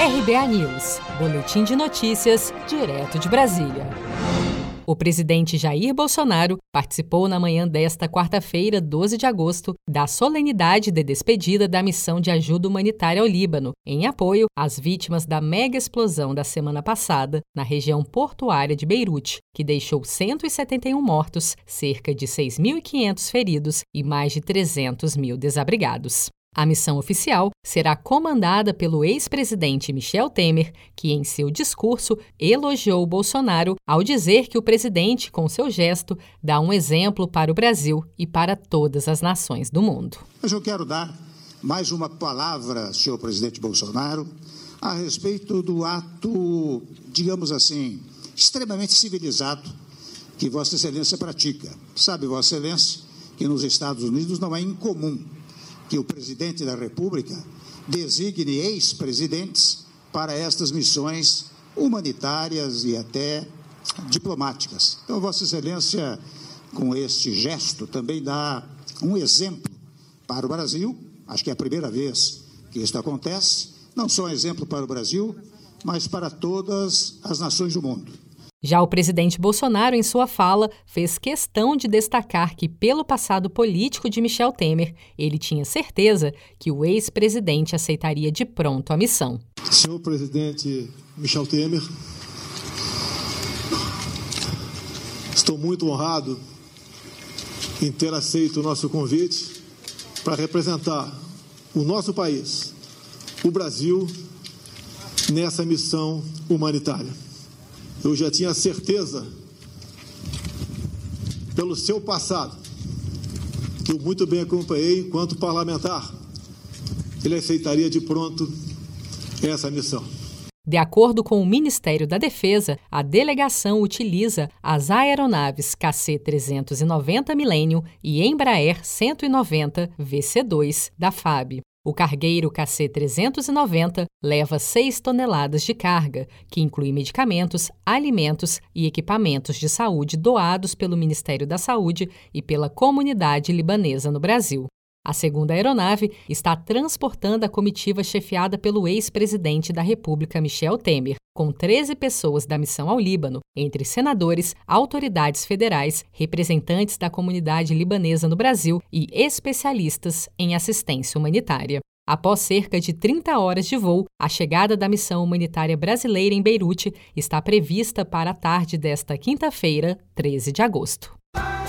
RBA News, Boletim de Notícias, direto de Brasília. O presidente Jair Bolsonaro participou na manhã desta quarta-feira, 12 de agosto, da solenidade de despedida da missão de ajuda humanitária ao Líbano, em apoio às vítimas da mega explosão da semana passada na região portuária de Beirute, que deixou 171 mortos, cerca de 6.500 feridos e mais de 300 mil desabrigados. A missão oficial será comandada pelo ex-presidente Michel Temer, que em seu discurso elogiou Bolsonaro ao dizer que o presidente, com seu gesto, dá um exemplo para o Brasil e para todas as nações do mundo. Mas eu quero dar mais uma palavra, senhor presidente Bolsonaro, a respeito do ato, digamos assim, extremamente civilizado que Vossa Excelência pratica. Sabe, Vossa Excelência, que nos Estados Unidos não é incomum que o presidente da República designe ex-presidentes para estas missões humanitárias e até diplomáticas. Então, Vossa Excelência, com este gesto, também dá um exemplo para o Brasil. Acho que é a primeira vez que isso acontece. Não só um exemplo para o Brasil, mas para todas as nações do mundo. Já o presidente Bolsonaro, em sua fala, fez questão de destacar que, pelo passado político de Michel Temer, ele tinha certeza que o ex-presidente aceitaria de pronto a missão. Senhor presidente Michel Temer, estou muito honrado em ter aceito o nosso convite para representar o nosso país, o Brasil, nessa missão humanitária eu já tinha certeza, pelo seu passado, que eu muito bem acompanhei enquanto parlamentar, ele aceitaria de pronto essa missão. De acordo com o Ministério da Defesa, a delegação utiliza as aeronaves KC-390 Millennium e Embraer 190 VC-2 da FAB. O cargueiro KC-390 leva 6 toneladas de carga, que inclui medicamentos, alimentos e equipamentos de saúde doados pelo Ministério da Saúde e pela comunidade libanesa no Brasil. A segunda aeronave está transportando a comitiva chefiada pelo ex-presidente da República, Michel Temer, com 13 pessoas da missão ao Líbano, entre senadores, autoridades federais, representantes da comunidade libanesa no Brasil e especialistas em assistência humanitária. Após cerca de 30 horas de voo, a chegada da missão humanitária brasileira em Beirute está prevista para a tarde desta quinta-feira, 13 de agosto.